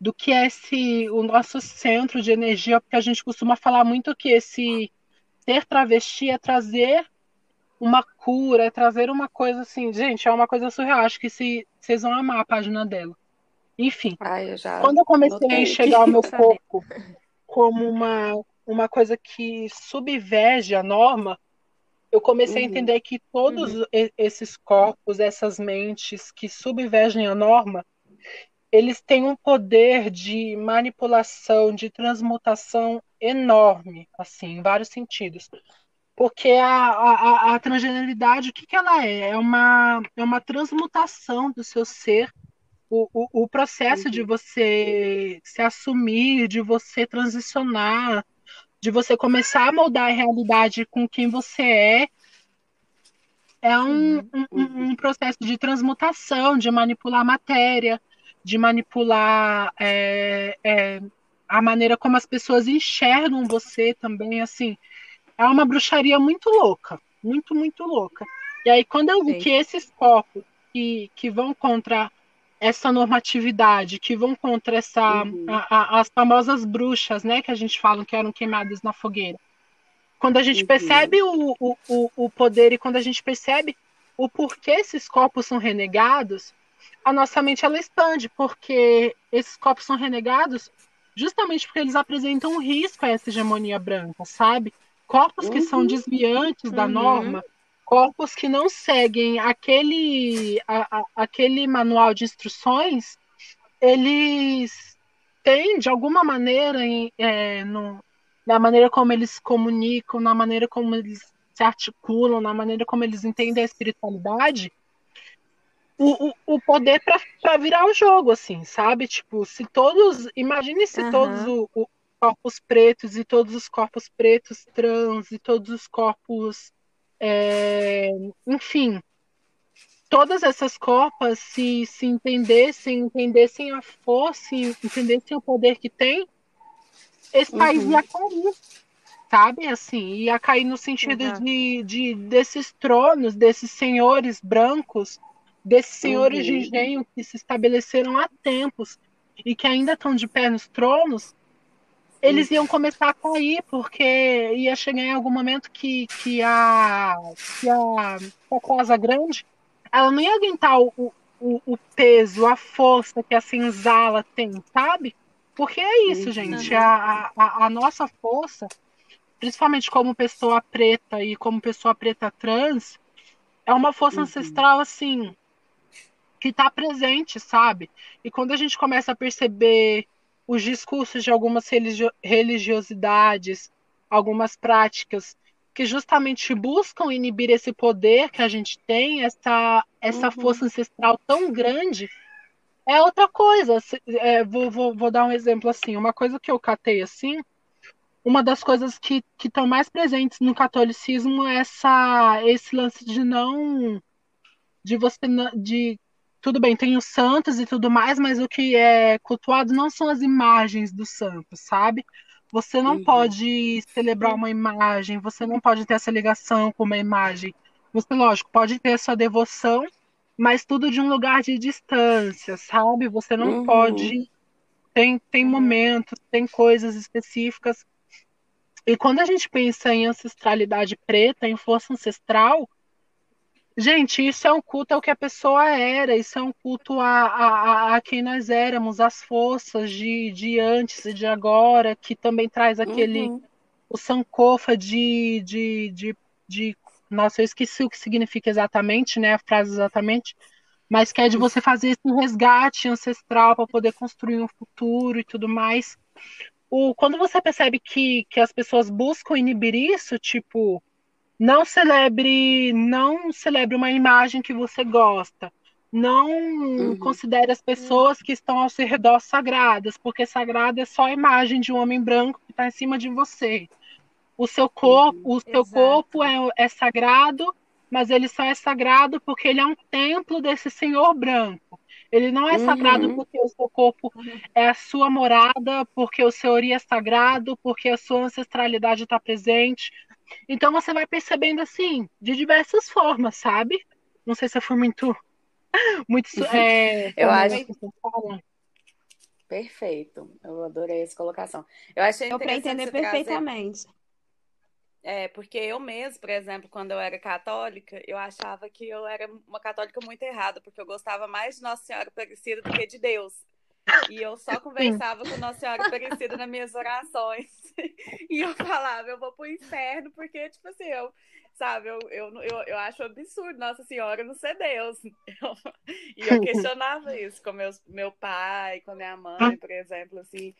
do que é esse o nosso centro de energia, porque a gente costuma falar muito que esse ser travesti é trazer uma cura, é trazer uma coisa assim, gente, é uma coisa surreal, acho que se vocês vão amar a página dela. Enfim, Ai, eu quando eu comecei a enxergar o meu corpo como uma, uma coisa que subvege a norma, eu comecei a Uhum. entender que todos e- esses corpos, essas mentes que subvergem a norma, eles têm um poder de manipulação, de transmutação enorme, assim, em vários sentidos. Porque a, a, a- transgeneridade, o que, que ela é? É uma, é uma transmutação do seu ser o, o, o processo de você se assumir, de você transicionar, de você começar a moldar a realidade com quem você é, é um, um, um- um processo de transmutação, de manipular a matéria, de manipular é, é, a maneira como as pessoas enxergam você também, assim, é uma bruxaria muito louca, muito, muito louca. E aí, quando eu vi Sei. que esses corpos que, que vão contra essa normatividade, que vão contra essa Uhum. a- a- as famosas bruxas, né, que a gente fala que eram queimadas na fogueira. Quando a gente Uhum. percebe o, o, o- o poder e quando a gente percebe o porquê esses corpos são renegados, a nossa mente ela expande, porque esses corpos são renegados justamente porque eles apresentam um risco a essa hegemonia branca, sabe? Corpos que são Uhum. desviantes da Uhum. norma, corpos que não seguem aquele, a- a- aquele manual de instruções, eles têm, de alguma maneira, em- é, no- na maneira como eles se comunicam, na maneira como eles se articulam, na maneira como eles entendem a espiritualidade, o, o, poder para virar o jogo, assim, sabe? Tipo, se todos. Imagine se Aham. todos os corpos pretos e todos os corpos pretos trans e todos os corpos. é, enfim, todas essas copas se, se entendessem, entendessem a força, entendessem o poder que tem, esse país Uhum. ia cair, sabe? Assim, ia cair no sentido Exato. de, de desses tronos, desses senhores brancos, desses senhores de Uhum. engenho que se estabeleceram há tempos e que ainda estão de pé nos tronos, eles iam começar a cair, porque ia chegar em algum momento que, que, a, que, a, a casa grande ela não ia aguentar o, o, o peso, a força que a senzala tem, sabe? Porque é isso, Uhum. gente. A, a, a nossa força, principalmente como pessoa preta e como pessoa preta trans, é uma força Uhum. ancestral, assim, que está presente, sabe? E quando a gente começa a perceber os discursos de algumas religio religiosidades, algumas práticas que justamente buscam inibir esse poder que a gente tem, essa, essa Uhum. força ancestral tão grande, é outra coisa. É, vou, vou, vou dar um exemplo assim. Uma coisa que eu catei assim, uma das coisas que estão mais presentes no catolicismo é essa, esse lance de não. de você. não- de tudo bem, tem os santos e tudo mais, mas o que é cultuado não são as imagens dos santos, sabe? Você não Uhum. pode celebrar uma imagem, você não pode ter essa ligação com uma imagem. Você, lógico, pode ter essa devoção, mas tudo de um lugar de distância, sabe? Você não Uhum. pode. Tem, tem Uhum. momentos, tem coisas específicas. E quando a gente pensa em ancestralidade preta, em força ancestral, Gente, isso é um culto ao que a pessoa era, isso é um culto a, a, a quem nós éramos, as forças de, de antes e de agora, que também traz aquele, Uhum. o sankofa de, de, de, de. Nossa, eu esqueci o que significa exatamente, né? A frase exatamente, mas que é de você fazer esse resgate ancestral para poder construir um futuro e tudo mais. O, quando você percebe que, que as pessoas buscam inibir isso, tipo Não celebre, não celebre uma imagem que você gosta. Não uhum. considere as pessoas que estão ao seu redor sagradas, porque sagrada é só a imagem de um homem branco que está em cima de você. O seu corpo, uhum. o seu corpo é, é sagrado, mas ele só é sagrado porque ele é um templo desse Senhor branco. Ele não é uhum. sagrado porque o seu corpo uhum. é a sua morada, porque o seu ori é sagrado, porque a sua ancestralidade está presente. Então você vai percebendo assim, de diversas formas, sabe? Não sei se eu fui muito. muito é, eu acho. Perfeito. Eu adorei essa colocação. Eu achei Deu para entender perfeitamente. Trazer... É, porque eu mesmo, por exemplo, quando eu era católica, eu achava que eu era uma católica muito errada, porque eu gostava mais de Nossa Senhora Aparecida do que de Deus. E eu só conversava com Nossa Senhora Aparecida nas minhas orações. E eu falava, eu vou pro inferno, porque, tipo assim, eu, sabe, eu, eu, eu, eu acho absurdo Nossa Senhora não ser Deus. Eu, e eu questionava isso com meus, meu pai, com minha mãe, por exemplo, assim.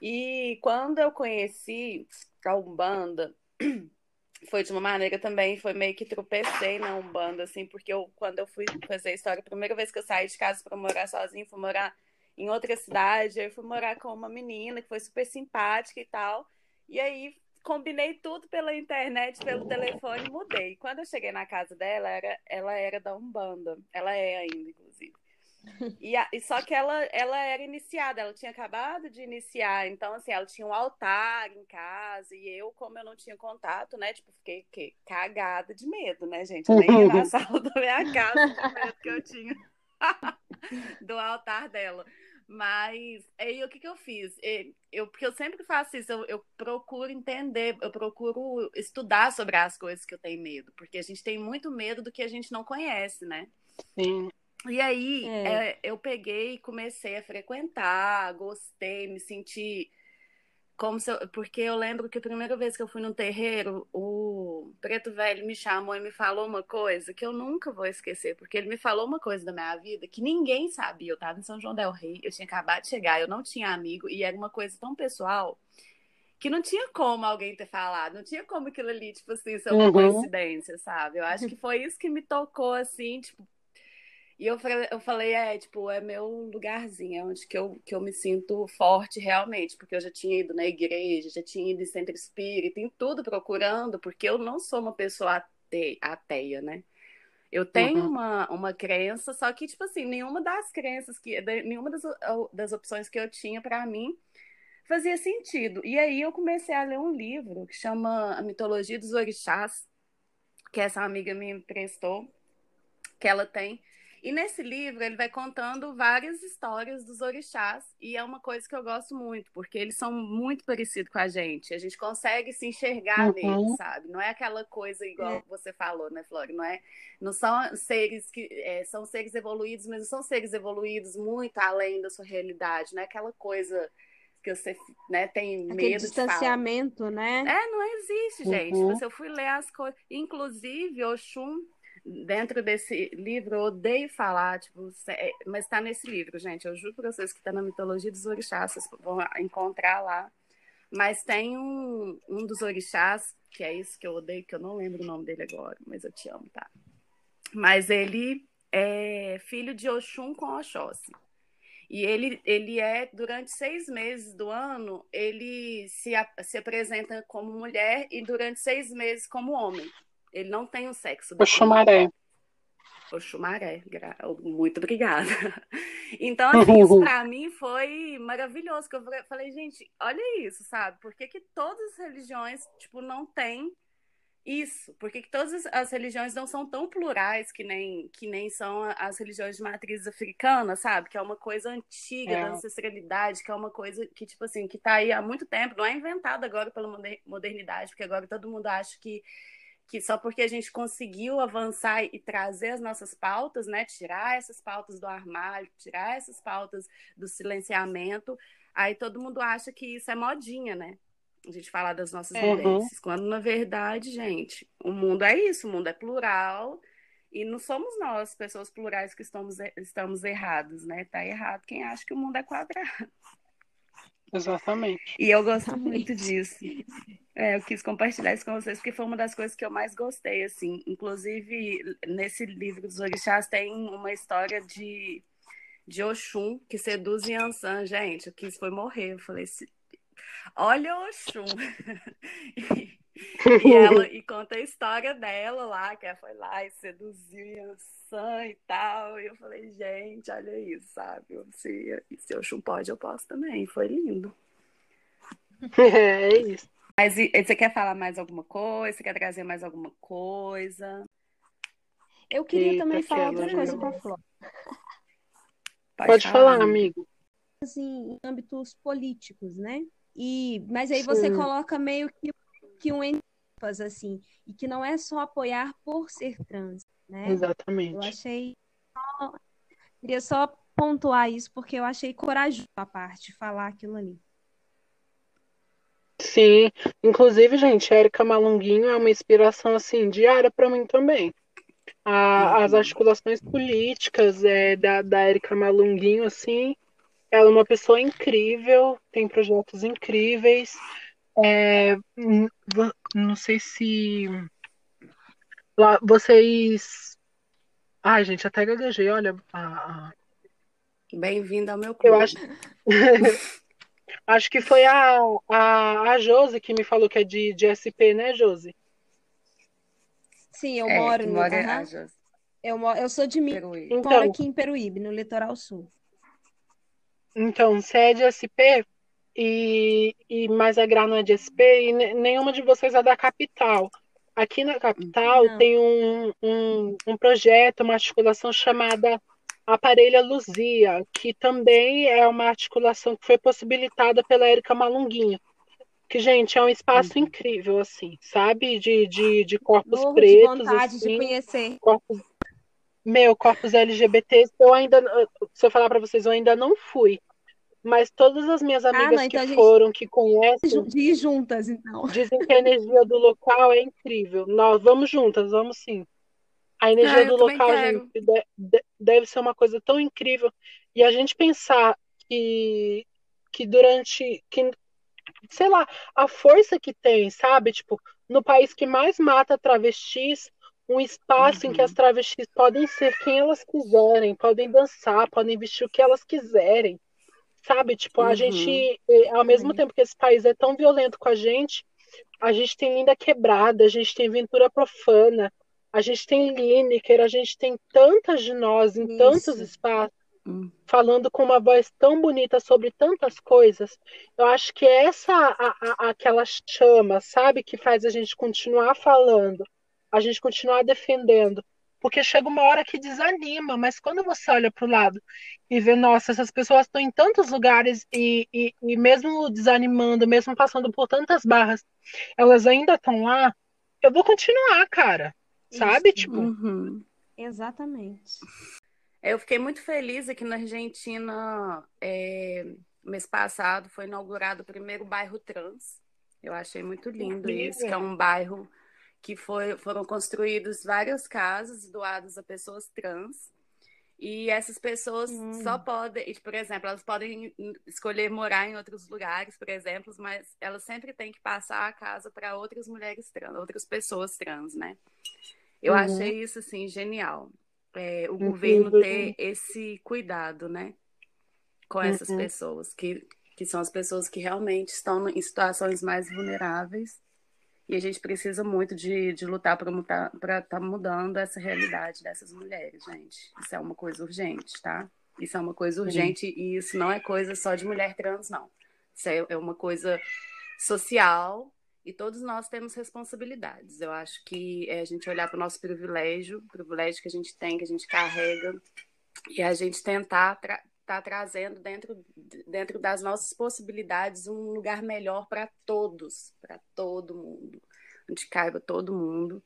E quando eu conheci a Umbanda, foi de uma maneira também, foi meio que tropecei na Umbanda, assim, porque eu, quando eu fui fazer a história, a primeira vez que eu saí de casa para morar sozinha, fui morar em outra cidade, eu fui morar com uma menina que foi super simpática e tal, e aí combinei tudo pela internet, pelo telefone, mudei. Quando eu cheguei na casa dela, era, ela era da Umbanda, ela é ainda, inclusive. E, a, e, só que ela, ela era iniciada, ela tinha acabado de iniciar, então assim, ela tinha um altar em casa, e eu, como eu não tinha contato, né, tipo, fiquei que, cagada de medo, né, gente? Eu nem ia na sala da minha casa de medo que eu tinha do altar dela. Mas aí o que, que eu fiz? Eu, porque eu sempre faço isso, eu, eu procuro entender, eu procuro estudar sobre as coisas que eu tenho medo, porque a gente tem muito medo do que a gente não conhece, né? Sim. E aí é. É, eu peguei e comecei a frequentar, gostei, me senti como eu, porque eu lembro que a primeira vez que eu fui no terreiro, o preto velho me chamou e me falou uma coisa que eu nunca vou esquecer, porque ele me falou uma coisa da minha vida que ninguém sabia. Eu estava em São João del Rei, eu tinha acabado de chegar, eu não tinha amigo e era uma coisa tão pessoal que não tinha como alguém ter falado, não tinha como aquilo ali, tipo assim, ser uma uhum. coincidência, sabe? Eu acho que foi isso que me tocou, assim, tipo, e eu falei, eu falei, é, tipo, é meu lugarzinho, é onde que eu, que eu me sinto forte realmente, porque eu já tinha ido na igreja, já tinha ido em centro espírita, em tudo procurando, porque eu não sou uma pessoa ateia, né? Eu tenho uhum. uma, uma crença, só que, tipo assim, nenhuma das crenças, que nenhuma das, das opções que eu tinha para mim fazia sentido. E aí eu comecei a ler um livro que chama A Mitologia dos Orixás, que essa amiga me emprestou, que ela tem e nesse livro ele vai contando várias histórias dos orixás e é uma coisa que eu gosto muito, porque eles são muito parecidos com a gente. A gente consegue se enxergar uhum. neles, sabe? Não é aquela coisa igual é. você falou, né, Flori? Não é? Não são seres que é, são seres evoluídos, mas não são seres evoluídos muito além da sua realidade, não é aquela coisa que você né, tem Aquele medo distanciamento, de né? É, não existe, gente. Uhum. Se eu fui ler as coisas, inclusive Oxum dentro desse livro, eu odeio falar, tipo, é, mas está nesse livro, gente. Eu juro para vocês que está na mitologia dos orixás, vocês vão encontrar lá. Mas tem um, um dos orixás, que é isso que eu odeio, que eu não lembro o nome dele agora, mas eu te amo, tá? Mas ele é filho de Oxum com Oxóssi. E ele, ele é, durante seis meses do ano, ele se, se apresenta como mulher e durante seis meses como homem. Ele não tem o sexo. O chumaré. O chumaré. Muito obrigada. Então, assim, isso pra mim foi maravilhoso. Que eu falei, gente, olha isso, sabe? Por que, que todas as religiões, tipo, não tem isso? Por que, que todas as religiões não são tão plurais que nem, que nem são as religiões de matriz africana, sabe? Que é uma coisa antiga é. da ancestralidade, que é uma coisa que, tipo assim, que tá aí há muito tempo, não é inventada agora pela modernidade, porque agora todo mundo acha que que só porque a gente conseguiu avançar e trazer as nossas pautas, né, tirar essas pautas do armário, tirar essas pautas do silenciamento, aí todo mundo acha que isso é modinha, né? A gente falar das nossas uhum. vivências, quando na verdade, gente, o mundo é isso, o mundo é plural e não somos nós, pessoas plurais, que estamos, estamos errados, né? Tá errado quem acha que o mundo é quadrado. Exatamente. E eu gosto muito disso. É, eu quis compartilhar isso com vocês porque foi uma das coisas que eu mais gostei, assim. Inclusive, nesse livro dos orixás tem uma história de, de Oxum que seduz Yansan. Gente, eu quis foi morrer. Eu falei, olha Oxum. e, ela, e conta a história dela lá, que ela foi lá e seduziu Yansan e tal. E eu falei, gente, olha isso, sabe? Se, se Oxum pode, eu posso também. Foi lindo. É isso. Mas e, você quer falar mais alguma coisa? Você quer trazer mais alguma coisa? Eu queria Eita, também falar outra coisa para a Flor. Pode, Pode falar, falar, amigo. Assim, em âmbitos políticos, né? E, mas aí Sim. você coloca meio que, que um ênfase, assim, e que não é só apoiar por ser trans, né? Exatamente. Eu achei. Queria só pontuar isso, porque eu achei corajoso a parte de falar aquilo ali. Sim, inclusive, gente, a Erika Malunguinho é uma inspiração assim diária para mim também. A, as articulações políticas é, da, da Erika Malunguinho, assim, ela é uma pessoa incrível, tem projetos incríveis. É, não sei se lá, vocês. Ai, gente, até gaguejei, olha. A. Bem-vindo ao meu clube. Eu acho. Acho que foi a, a, a Josi que me falou que é de, de SP, né, Josi? Sim, eu é, moro no. Mora uhum. eu, eu sou de Peruíbe. Então, moro aqui em Peruíbe, no litoral sul. Então, você é de SP e, e mais a Gra não é de SP e nenhuma de vocês é da capital. Aqui na capital não. tem um, um, um projeto, uma articulação chamada aparelha Luzia, que também é uma articulação que foi possibilitada pela Érica Malunguinho. Que, gente, é um espaço uhum. incrível, assim, sabe? De, de, de corpos Morro pretos. De vontade assim, de conhecer. Corpos, meu, corpos LGBTs, eu ainda, se eu falar para vocês, eu ainda não fui. Mas todas as minhas ah, amigas ah, não, então que foram, que conhecem. De ir juntas, então. Dizem que a energia do local é incrível. Nós vamos juntas, vamos sim. A energia ah, do local, gente, deve ser uma coisa tão incrível. E a gente pensar que, que durante. Que, sei lá, a força que tem, sabe? Tipo, no país que mais mata travestis, um espaço uhum. em que as uhum. travestis podem ser quem elas quiserem, podem dançar, podem vestir o que elas quiserem. Sabe? Tipo, a gente, uhum. ao mesmo tempo que esse país é tão violento com a gente, a gente tem linda quebrada, a gente tem ventura profana, a gente tem Lineker, a gente tem tantas de nós em Isso. tantos espaços, hum. falando com uma voz tão bonita sobre tantas coisas. Eu acho que essa a, a, aquela chama, sabe, que faz a gente continuar falando, a gente continuar defendendo. Porque chega uma hora que desanima, mas quando você olha para o lado e vê, nossa, essas pessoas estão em tantos lugares e, e, e mesmo desanimando, mesmo passando por tantas barras, elas ainda estão lá, eu vou continuar, cara sabe? Isso. Tipo. Uhum. Exatamente. Eu fiquei muito feliz aqui na Argentina. É, mês passado foi inaugurado o primeiro bairro trans. Eu achei muito lindo isso, que é um bairro que foi, foram construídos várias casas doadas a pessoas trans. E essas pessoas hum. só podem, por exemplo, elas podem escolher morar em outros lugares, por exemplo, mas elas sempre têm que passar a casa para outras mulheres trans, outras pessoas trans, né? Eu uhum. achei isso assim genial. É, o uhum. governo ter esse cuidado, né, com essas uhum. pessoas que que são as pessoas que realmente estão em situações mais vulneráveis e a gente precisa muito de, de lutar para estar tá mudando essa realidade dessas mulheres, gente. Isso é uma coisa urgente, tá? Isso é uma coisa urgente e isso não é coisa só de mulher trans, não. Isso é, é uma coisa social e todos nós temos responsabilidades. Eu acho que é a gente olhar para o nosso privilégio, o privilégio que a gente tem, que a gente carrega, e a gente tentar estar tá trazendo dentro, dentro das nossas possibilidades um lugar melhor para todos, para todo mundo, onde caiba todo mundo,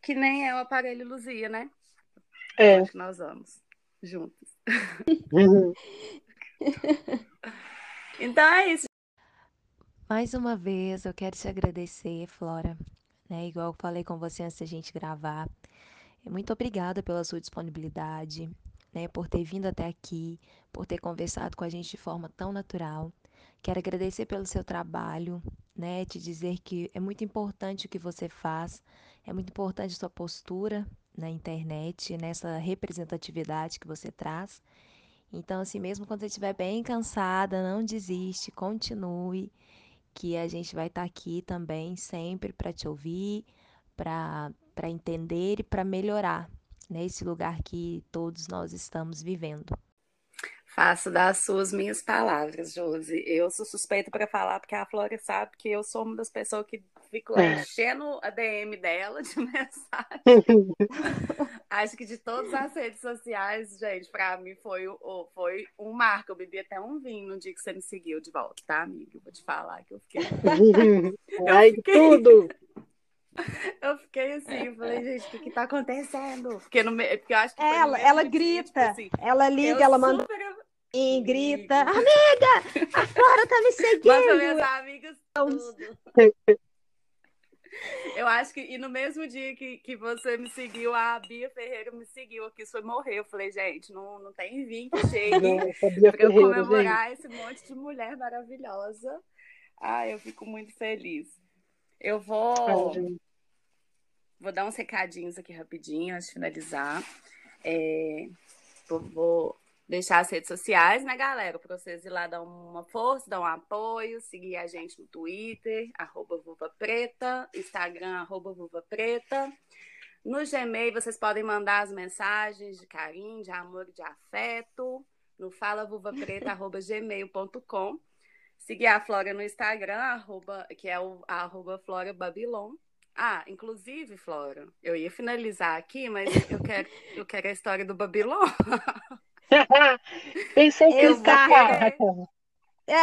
que nem é o aparelho Luzia, né? É. Que nós vamos juntos. Uhum. então é isso. Mais uma vez, eu quero te agradecer, Flora, né? Igual eu falei com você antes da gente gravar. Muito obrigada pela sua disponibilidade, né? Por ter vindo até aqui, por ter conversado com a gente de forma tão natural. Quero agradecer pelo seu trabalho, né? Te dizer que é muito importante o que você faz, é muito importante a sua postura na internet, nessa representatividade que você traz. Então, assim, mesmo quando você estiver bem cansada, não desiste, continue, que a gente vai estar tá aqui também sempre para te ouvir, para entender e para melhorar nesse lugar que todos nós estamos vivendo. Faço das suas minhas palavras, Josi. Eu sou suspeita para falar, porque a Flora sabe que eu sou uma das pessoas que fico é. enchendo a DM dela de mensagem. Acho que de todas as redes sociais, gente, para mim foi, foi um marco. Eu bebi até um vinho no dia que você me seguiu de volta, tá, amigo? Vou te falar que eu fiquei. Ai, eu fiquei... tudo! Eu fiquei assim, falei, gente, o que, que tá acontecendo? Porque, no, porque eu acho que. Ela, ela dia, grita, tipo assim, ela liga, ela manda. Super... E grita, amiga, a Flora tá me seguindo. Manda meus amigos tudo. Eu acho que, e no mesmo dia que, que você me seguiu, a Bia Ferreira me seguiu aqui, foi morrer. Eu falei, gente, não, não tem vinho que chegue para eu comemorar gente. esse monte de mulher maravilhosa. Ah, eu fico muito feliz. Eu vou. Vou dar uns recadinhos aqui rapidinho antes de finalizar. É, vou, deixar as redes sociais, né, galera? Para vocês ir lá dar uma força, dar um apoio, seguir a gente no Twitter, arroba Vuva Preta, Instagram, arroba Vuva Preta. No Gmail, vocês podem mandar as mensagens de carinho, de amor, de afeto, no falavuvapreta.gmail.com. Seguir a Flora no Instagram, arroba, que é o arroba Flora Babylon. Ah, inclusive, Flora, eu ia finalizar aqui, mas eu quero, eu quero a história do Babylon. Pensei que eu tá é.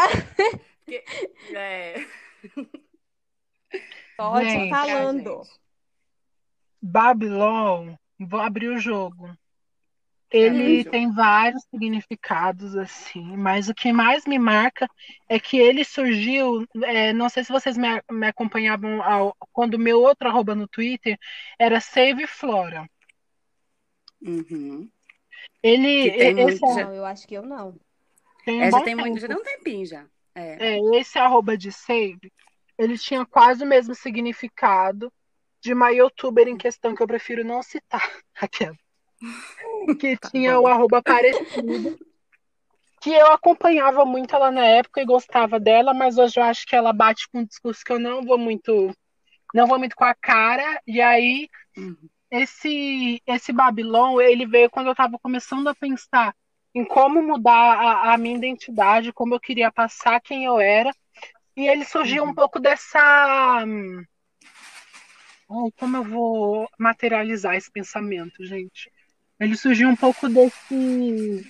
é. Pode gente, falando. Babylon, vou abrir o jogo. Ele tem vários significados, assim, mas o que mais me marca é que ele surgiu. É, não sei se vocês me, me acompanhavam ao, quando o meu outro arroba no Twitter era Save Flora. Uhum. Ele. Tem esse, muito, não, eu acho que eu não. Tem um é, já tem muito, já tem um tempinho já. É. é, esse arroba de Save, ele tinha quase o mesmo significado de uma youtuber em questão que eu prefiro não citar, aquela que tá tinha o arroba parecido. Que eu acompanhava muito ela na época e gostava dela, mas hoje eu acho que ela bate com um discurso que eu não vou muito. Não vou muito com a cara. E aí, uhum. esse, esse Babylon, ele veio quando eu estava começando a pensar em como mudar a, a, minha identidade, como eu queria passar quem eu era. E ele surgiu uhum. um pouco dessa. Hum, como eu vou materializar esse pensamento, gente? Ele surgiu um pouco desse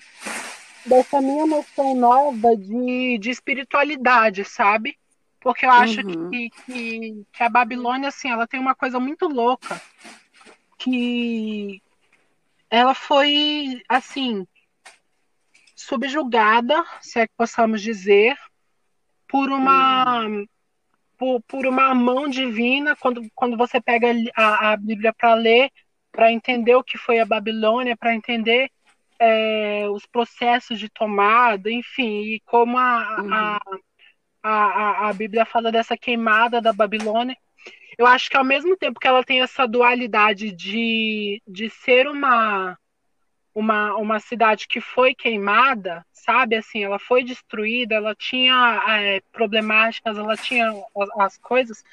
dessa minha noção nova de, de espiritualidade, sabe? Porque eu acho uhum. que, que, que, a Babilônia, assim, ela tem uma coisa muito louca, que ela foi, assim, subjugada, se é que possamos dizer, por uma uhum. por, por uma mão divina, quando, quando você pega a, a Bíblia para ler, para entender o que foi a Babilônia, para entender é, os processos de tomada, enfim, e como a, uhum. a, a, a, Bíblia fala dessa queimada da Babilônia. Eu acho que ao mesmo tempo que ela tem essa dualidade de, de ser uma, uma, uma cidade que foi queimada, sabe? Assim, ela foi destruída, ela tinha é, problemáticas, ela tinha as, as coisas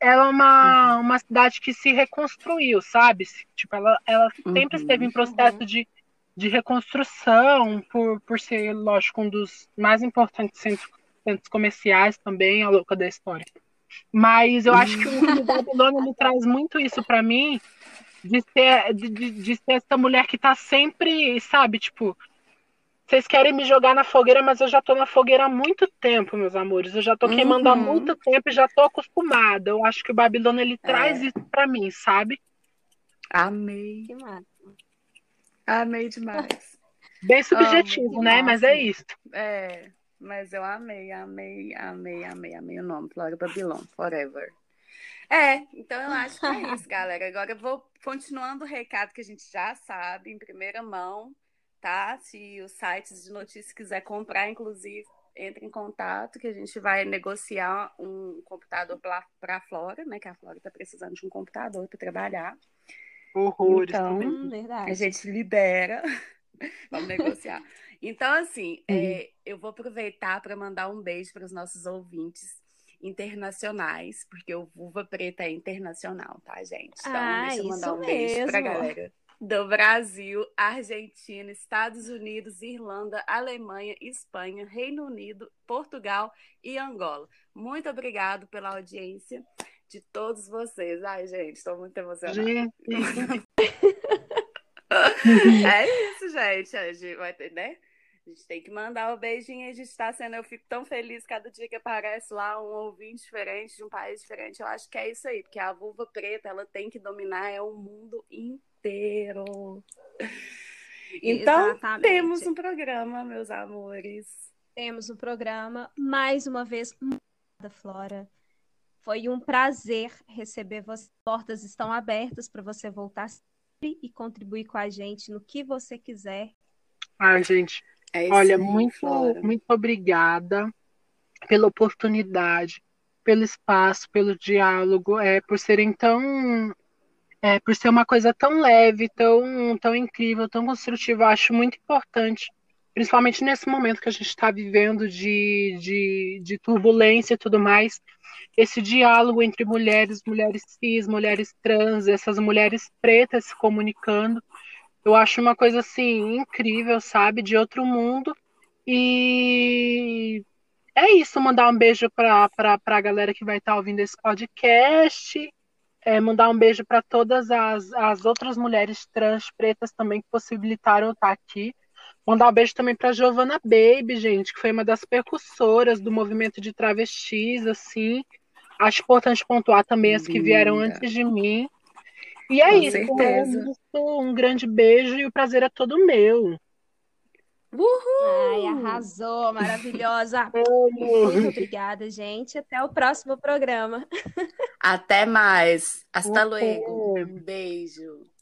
ela é uma, uhum. uma cidade que se reconstruiu, sabe? Tipo, ela, ela sempre uhum. esteve em processo uhum. de, de reconstrução, por, por ser, lógico, um dos mais importantes centros, centros comerciais também, a louca da história. Mas eu acho que o Babilônia me traz muito isso para mim, de ser, de, de, de ser essa mulher que tá sempre, sabe, tipo, vocês querem me jogar na fogueira, mas eu já tô na fogueira há muito tempo, meus amores. Eu já tô queimando uhum. há muito tempo e já tô acostumada. Eu acho que o Babilônia ele é. traz isso para mim, sabe? Amei. Amei demais. Bem subjetivo, né? Mas é isso. É, mas eu amei, amei, amei, amei, amei o nome. Flora Babilon, forever. É, então eu acho que é isso, galera. Agora eu vou continuando o recado que a gente já sabe, em primeira mão tá? Se os sites de notícias quiser comprar, inclusive, entre em contato que a gente vai negociar um computador para a Flora, né? Que a Flora está precisando de um computador para trabalhar. Horrores então, também. a gente libera. Vamos negociar. Então, assim, uhum. é, eu vou aproveitar para mandar um beijo para os nossos ouvintes internacionais, porque o Vulva Preta é internacional, tá, gente? Então, ah, deixa eu mandar um mesmo. beijo para a galera do Brasil, Argentina, Estados Unidos, Irlanda, Alemanha, Espanha, Reino Unido, Portugal e Angola. Muito obrigado pela audiência de todos vocês. Ai, gente, estou muito emocionada. é isso, gente. A gente vai ter, né? A gente tem que mandar o um beijinho. A gente está sendo. Eu fico tão feliz cada dia que aparece lá um ouvinte diferente, de um país diferente. Eu acho que é isso aí, porque a vulva preta ela tem que dominar é o mundo inteiro. Então, Exatamente. temos um programa, meus amores. Temos um programa. Mais uma vez, da Flora. Foi um prazer receber você. As portas estão abertas para você voltar e contribuir com a gente no que você quiser. Ai, gente, é olha, muito, muito obrigada pela oportunidade, pelo espaço, pelo diálogo, é, por serem tão. É, por ser uma coisa tão leve, tão, tão incrível, tão construtiva, acho muito importante, principalmente nesse momento que a gente está vivendo de, de, de turbulência e tudo mais, esse diálogo entre mulheres, mulheres cis, mulheres trans, essas mulheres pretas se comunicando. Eu acho uma coisa assim incrível, sabe, de outro mundo. E é isso, mandar um beijo para a galera que vai estar tá ouvindo esse podcast. É, mandar um beijo para todas as, as outras mulheres trans pretas também que possibilitaram estar aqui. Mandar um beijo também para Giovanna Baby, gente, que foi uma das percussoras do movimento de travestis, assim. Acho importante pontuar também as que vieram antes de mim. E é Com isso. Certeza. Um grande beijo e o prazer é todo meu. Uhul! Ai, arrasou, maravilhosa. Muito obrigada, gente. Até o próximo programa. Até mais. Hasta luego. Um beijo.